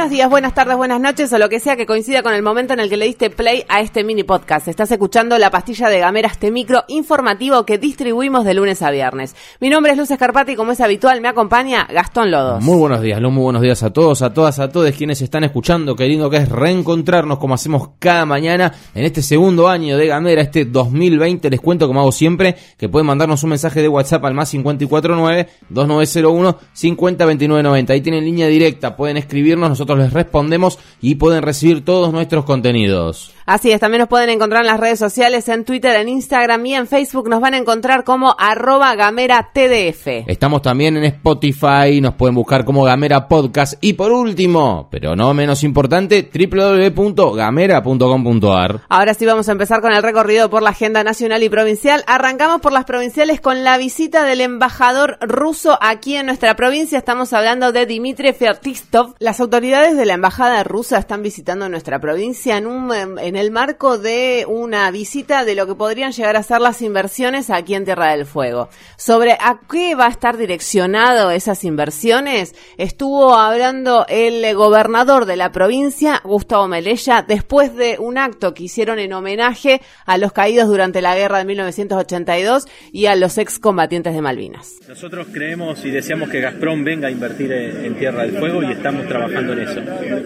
Buenos días, buenas tardes, buenas noches o lo que sea que coincida con el momento en el que le diste play a este mini podcast. Estás escuchando la pastilla de Gamera, este micro informativo que distribuimos de lunes a viernes. Mi nombre es Luz Escarpati y como es habitual me acompaña Gastón Lodos. Muy buenos días, Luz, muy buenos días a todos, a todas, a todos quienes están escuchando. Qué lindo que es reencontrarnos como hacemos cada mañana en este segundo año de Gamera, este 2020. Les cuento como hago siempre que pueden mandarnos un mensaje de WhatsApp al más 549-2901-502990. Ahí tienen línea directa, pueden escribirnos nosotros les respondemos y pueden recibir todos nuestros contenidos. Así es, también nos pueden encontrar en las redes sociales, en Twitter, en Instagram y en Facebook. Nos van a encontrar como arroba gamera TDF. Estamos también en Spotify, nos pueden buscar como Gamera Podcast. Y por último, pero no menos importante, www.gamera.com.ar. Ahora sí vamos a empezar con el recorrido por la agenda nacional y provincial. Arrancamos por las provinciales con la visita del embajador ruso aquí en nuestra provincia. Estamos hablando de Dmitry Fertistov. Las autoridades de la embajada rusa están visitando nuestra provincia en un en el marco de una visita de lo que podrían llegar a ser las inversiones aquí en Tierra del Fuego. Sobre a qué va a estar direccionado esas inversiones, estuvo hablando el gobernador de la provincia, Gustavo Melella, después de un acto que hicieron en homenaje a los caídos durante la guerra de 1982 y a los excombatientes de Malvinas. Nosotros creemos y deseamos que Gazprom venga a invertir en Tierra del Fuego y estamos trabajando en eso.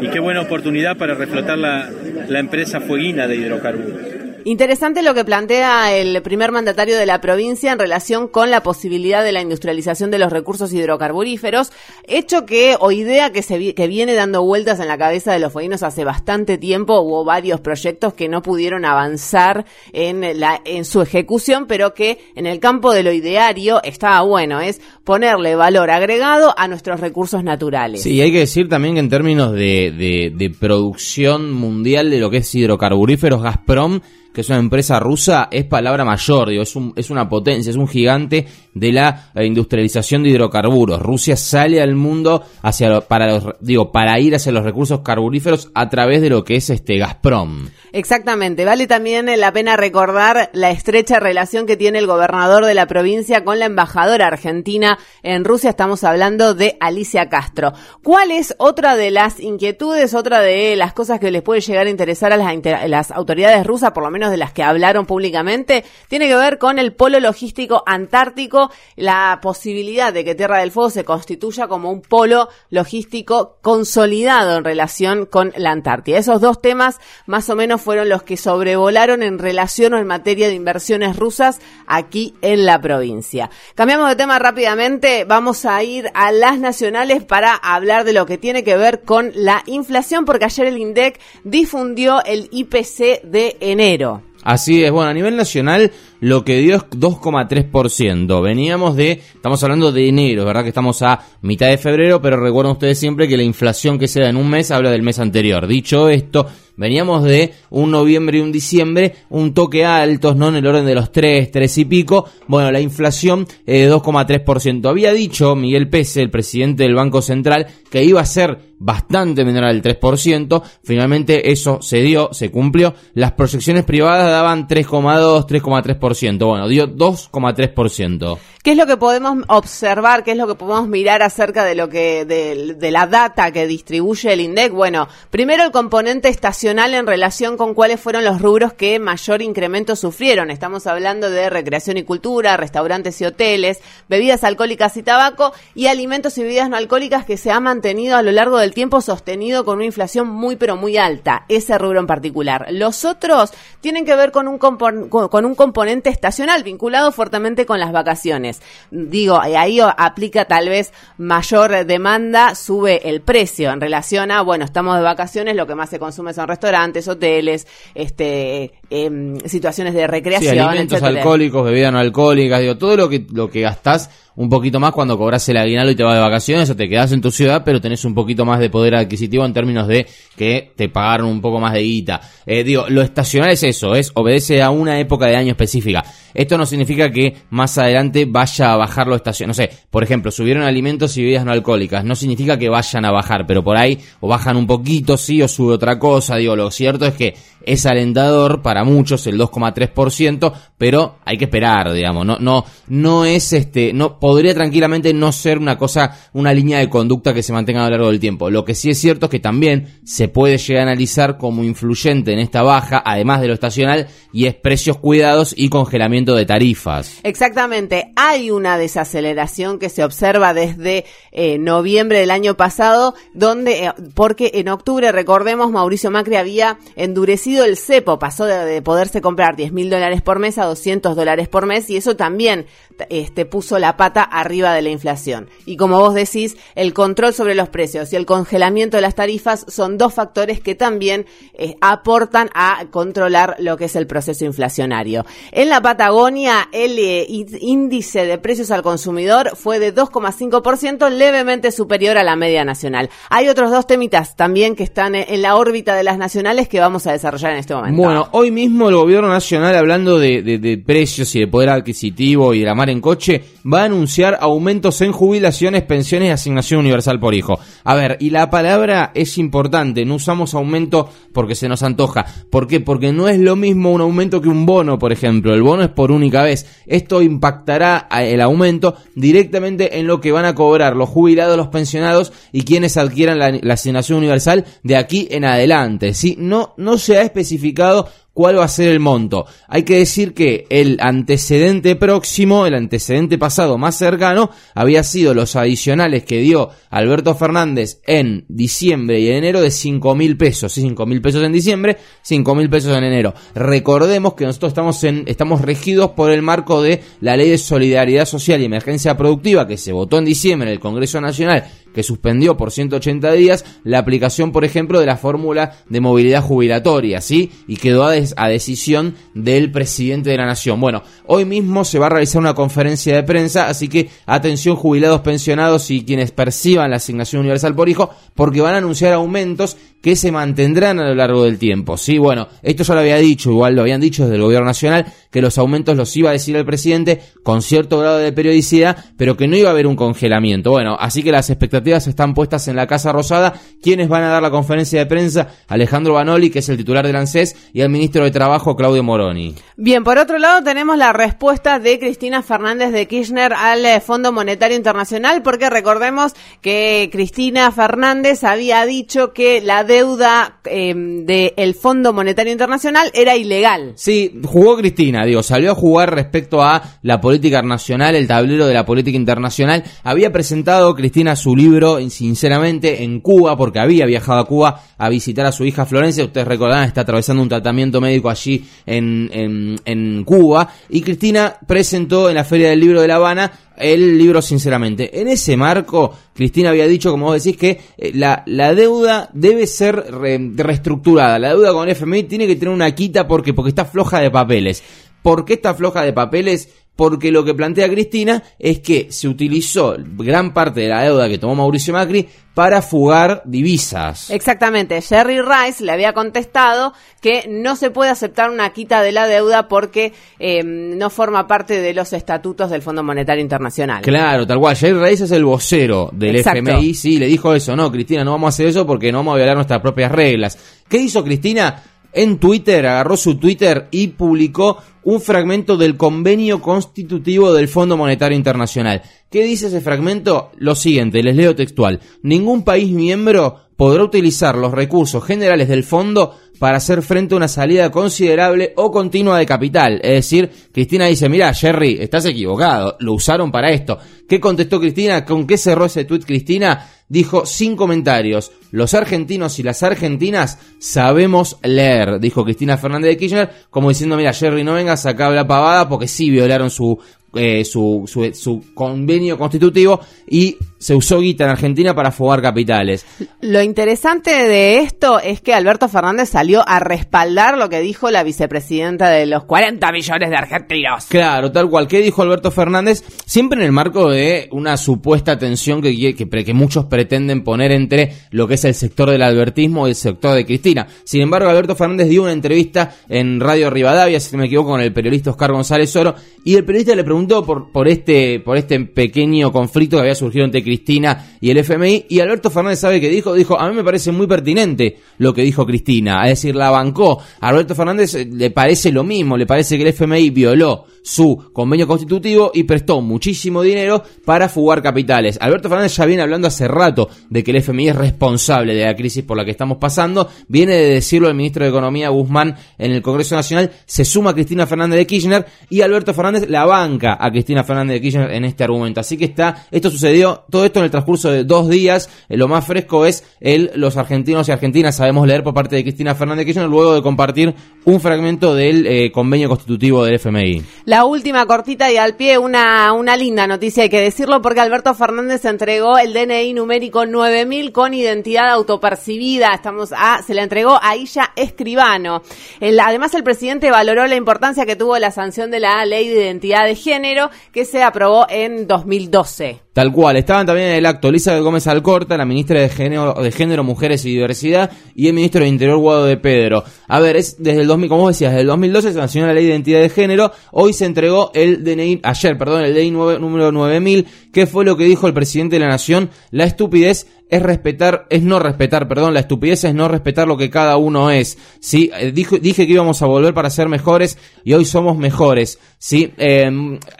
Y qué buena oportunidad para reflotar la, la empresa fueguina de hidrocarburos. Interesante lo que plantea el primer mandatario de la provincia en relación con la posibilidad de la industrialización de los recursos hidrocarburíferos, hecho que o idea que se que viene dando vueltas en la cabeza de los fueguinos hace bastante tiempo, hubo varios proyectos que no pudieron avanzar en la en su ejecución, pero que en el campo de lo ideario estaba bueno, es ponerle valor agregado a nuestros recursos naturales. Sí, hay que decir también que en términos de, de, de producción mundial de lo que es hidrocarburíferos, Gazprom que es una empresa rusa, es palabra mayor, digo, es, un, es una potencia, es un gigante de la industrialización de hidrocarburos. Rusia sale al mundo hacia para los, digo, para ir hacia los recursos carburíferos a través de lo que es este Gazprom. Exactamente, vale también la pena recordar la estrecha relación que tiene el gobernador de la provincia con la embajadora argentina en Rusia, estamos hablando de Alicia Castro. ¿Cuál es otra de las inquietudes, otra de las cosas que les puede llegar a interesar a las, las autoridades rusas, por lo menos de las que hablaron públicamente, tiene que ver con el polo logístico antártico, la posibilidad de que Tierra del Fuego se constituya como un polo logístico consolidado en relación con la Antártida. Esos dos temas más o menos fueron los que sobrevolaron en relación o en materia de inversiones rusas aquí en la provincia. Cambiamos de tema rápidamente, vamos a ir a las nacionales para hablar de lo que tiene que ver con la inflación, porque ayer el INDEC difundió el IPC de enero. Así es, bueno, a nivel nacional lo que dio es 2,3%. Veníamos de, estamos hablando de enero, ¿verdad? Que estamos a mitad de febrero, pero recuerden ustedes siempre que la inflación que se da en un mes habla del mes anterior. Dicho esto, veníamos de un noviembre y un diciembre, un toque altos, ¿no? En el orden de los 3, 3 y pico. Bueno, la inflación eh, de 2,3%. Había dicho Miguel Pese, el presidente del Banco Central, que iba a ser bastante menor al 3%. Finalmente eso se dio, se cumplió. Las proyecciones privadas daban 3,2, 3,3%. Bueno, dio 2,3%. ¿Qué es lo que podemos observar? ¿Qué es lo que podemos mirar acerca de lo que de, de, la data que distribuye el INDEC? Bueno, primero el componente estacional en relación con cuáles fueron los rubros que mayor incremento sufrieron. Estamos hablando de recreación y cultura, restaurantes y hoteles, bebidas alcohólicas y tabaco y alimentos y bebidas no alcohólicas que se ha mantenido a lo largo del tiempo sostenido con una inflación muy pero muy alta, ese rubro en particular. Los otros tienen que ver con un, con un componente estacional vinculado fuertemente con las vacaciones. Digo, ahí aplica tal vez mayor demanda, sube el precio en relación a, bueno, estamos de vacaciones, lo que más se consume son restaurantes, hoteles, este, em, situaciones de Sí, recreación, alimentos etcétera. alcohólicos, bebidas no alcohólicas, digo, todo lo que, lo que gastás un poquito más cuando cobras el aguinaldo y te vas de vacaciones o te quedas en tu ciudad, pero tenés un poquito más de poder adquisitivo en términos de que te pagaron un poco más de guita. Eh, digo, lo estacional es eso, es obedece a una época de año específica. Esto no significa que más adelante vaya a bajar lo estacional. No sé, por ejemplo, subieron alimentos y bebidas no alcohólicas. No significa que vayan a bajar, pero por ahí o bajan un poquito, sí, o sube otra cosa. Digo, lo cierto es que es alentador para muchos el 2,3%, pero hay que esperar, digamos. No, no, no es este, no, podría tranquilamente no ser una cosa, una línea de conducta que se mantenga a lo largo del tiempo. Lo que sí es cierto es que también se puede llegar a analizar como influyente en esta baja, además de lo estacional, y es precios cuidados y congelamiento de tarifas. Exactamente, hay una desaceleración que se observa desde eh, noviembre del año pasado, donde, eh, porque en octubre, recordemos, Mauricio Macri había endurecido el cepo, pasó de, de poderse comprar 10 mil dólares por mes a 200 dólares por mes, y eso también este, puso la pata arriba de la inflación. Y como vos decís, el control sobre los precios y el congelamiento de las tarifas son dos factores que también eh, aportan a controlar lo que es el proceso inflacionario. En la Patagonia, el eh, índice de precios al consumidor fue de 2,5%, levemente superior a la media nacional. Hay otros dos temitas también que están eh, en la órbita de las nacionales que vamos a desarrollar en este momento. Bueno, hoy mismo el gobierno nacional, hablando de, de- precios y de poder adquisitivo y de la mar en coche, va a anunciar aumentos en jubilaciones, pensiones y asignación universal por hijo. A ver, y la palabra es importante, no usamos aumento porque se nos antoja. ¿Por qué? Porque no es lo mismo un aumento que un bono, por ejemplo. El bono es por única vez. Esto impactará el aumento directamente en lo que van a cobrar los jubilados, los pensionados y quienes adquieran la, la asignación universal de aquí en adelante. ¿sí? No, no se ha especificado cuál va a ser el monto. Hay que decir que el antecedente próximo, el antecedente pasado más cercano, había sido los adicionales que dio Alberto Fernández en diciembre y en enero de 5 mil pesos. Sí, 5 mil pesos en diciembre, 5 mil pesos en enero. Recordemos que nosotros estamos, en, estamos regidos por el marco de la Ley de Solidaridad Social y Emergencia Productiva que se votó en diciembre en el Congreso Nacional que suspendió por 180 días la aplicación, por ejemplo, de la fórmula de movilidad jubilatoria, ¿sí? Y quedó a, decisión del presidente de la nación. Bueno, hoy mismo se va a realizar una conferencia de prensa, así que atención jubilados, pensionados y quienes perciban la asignación universal por hijo, porque van a anunciar aumentos que se mantendrán a lo largo del tiempo, ¿sí? Bueno, esto ya lo había dicho, igual lo habían dicho desde el gobierno nacional, que los aumentos los iba a decir el presidente con cierto grado de periodicidad, pero que no iba a haber un congelamiento. Bueno, así que las expectativas están puestas en la Casa Rosada. ¿Quiénes van a dar la conferencia de prensa? Alejandro Banoli, que es el titular del ANSES, y el ministro de Trabajo, Claudio Moroni. Bien, por otro lado tenemos la respuesta de Cristina Fernández de Kirchner al eh, Fondo Monetario Internacional, porque recordemos que Cristina Fernández había dicho que la deuda eh, del Fondo Monetario Internacional era ilegal. Sí, jugó Cristina, digo, salió a jugar respecto a la política nacional, el tablero de la política internacional. Había presentado Cristina su libro, sinceramente, en Cuba, porque había viajado a Cuba a visitar a su hija Florencia. Ustedes recordarán, está atravesando un tratamiento médico allí en, en, en Cuba. Y Cristina presentó en la Feria del Libro de La Habana el libro sinceramente. En ese marco, Cristina había dicho, como vos decís, que eh, la, la deuda debe ser re- reestructurada. La deuda con FMI tiene que tener una quita porque, porque está floja de papeles. ¿Por qué está floja de papeles? Porque lo que plantea Cristina es que se utilizó gran parte de la deuda que tomó Mauricio Macri para fugar divisas. Exactamente, Jerry Rice le había contestado que no se puede aceptar una quita de la deuda porque eh, no forma parte de los estatutos del Fondo Monetario Internacional. Claro, tal cual. Jerry Rice es el vocero del Exacto. FMI. Sí, le dijo eso. No, Cristina, no vamos a hacer eso porque no vamos a violar nuestras propias reglas. ¿Qué hizo Cristina? En Twitter, agarró su Twitter y publicó un fragmento del convenio constitutivo del Fondo Monetario Internacional. ¿Qué dice ese fragmento? Lo siguiente, les leo textual. Ningún país miembro podrá utilizar los recursos generales del fondo para hacer frente a una salida considerable o continua de capital. Es decir, Cristina dice, mira, Jerry, estás equivocado, lo usaron para esto. ¿Qué contestó Cristina? ¿Con qué cerró ese tuit Cristina? Dijo sin comentarios, los argentinos y las argentinas sabemos leer, dijo Cristina Fernández de Kirchner, como diciendo, mira, Jerry, no vengas acá a hablar pavada porque sí violaron su, eh, su, su, su convenio constitutivo y se usó guita en Argentina para fugar capitales. Lo interesante de esto es que Alberto Fernández salió a respaldar lo que dijo la vicepresidenta de los 40 millones de argentinos. Claro, tal cual. ¿Qué dijo Alberto Fernández? Siempre en el marco de una supuesta tensión que, que, que muchos pretenden poner entre lo que es el sector del albertismo y el sector de Cristina. Sin embargo, Alberto Fernández dio una entrevista en Radio Rivadavia, si no me equivoco, con el periodista Oscar González Oro, y el periodista le preguntó por, por, este, por este pequeño conflicto que había surgido entre Cristina y el FMI, y Alberto Fernández sabe que dijo, dijo, a mí me parece muy pertinente lo que dijo Cristina, es decir, la bancó. A Alberto Fernández eh, le parece lo mismo, le parece que el FMI violó su convenio constitutivo y prestó muchísimo dinero para fugar capitales. Alberto Fernández ya viene hablando hace rato de que el FMI es responsable de la crisis por la que estamos pasando, viene de decirlo el ministro de Economía Guzmán en el Congreso Nacional, se suma Cristina Fernández de Kirchner y Alberto Fernández la banca a Cristina Fernández de Kirchner en este argumento. Así que está, esto sucedió, todo esto en el transcurso de dos días, eh, lo más fresco es el, los argentinos y argentinas sabemos leer por parte de Cristina Fernández de Kirchner luego de compartir un fragmento del eh, convenio constitutivo del FMI. La última cortita y al pie, una, una linda noticia, hay que decirlo, porque Alberto Fernández entregó el DNI numérico 9000 con identidad autopercibida. Estamos a, se le entregó a Illa Escribano. además, el presidente valoró la importancia que tuvo la sanción de la ley de identidad de género que se aprobó en 2012. Tal cual, estaban también en el acto Elizabeth Gómez Alcorta, la ministra de Género, de Género, Mujeres y Diversidad, y el ministro de Interior, Guado de Pedro. A ver, es desde el 2000, como decías, desde el 2012 se sancionó la ley de identidad de género, hoy se entregó el DNI, ayer, perdón, el DNI número 9000, que fue lo que dijo el presidente de la Nación, la estupidez es respetar, es no respetar, perdón, la estupidez es no respetar lo que cada uno es. Sí, eh, dije, dije que íbamos a volver para ser mejores y hoy somos mejores. Sí, eh,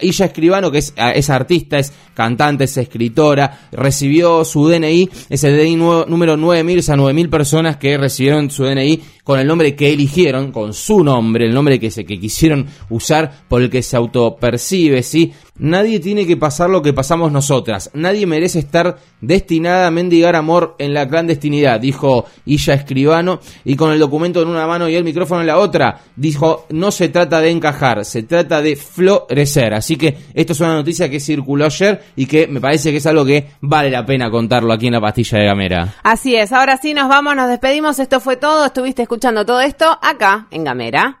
Illa Escribano, que es, ah, es artista, es cantante, es escritora, recibió su DNI, es el DNI número 9000, o sea, 9000 personas que recibieron su DNI con el nombre que eligieron, con su nombre, el nombre que, se, que quisieron usar por el que se autopercibe, ¿sí? Nadie tiene que pasar lo que pasamos nosotras. Nadie merece estar destinada a mendigar amor en la clandestinidad, dijo Illa Escribano, y con el documento en una mano y el micrófono en la otra, dijo, no se trata de encajar, se trata de florecer. Así que esto es una noticia que circuló ayer y que me parece que es algo que vale la pena contarlo aquí en la pastilla de Gamera. Así es, ahora sí nos vamos, nos despedimos, esto fue todo, estuviste escuchando todo esto acá en Gamera.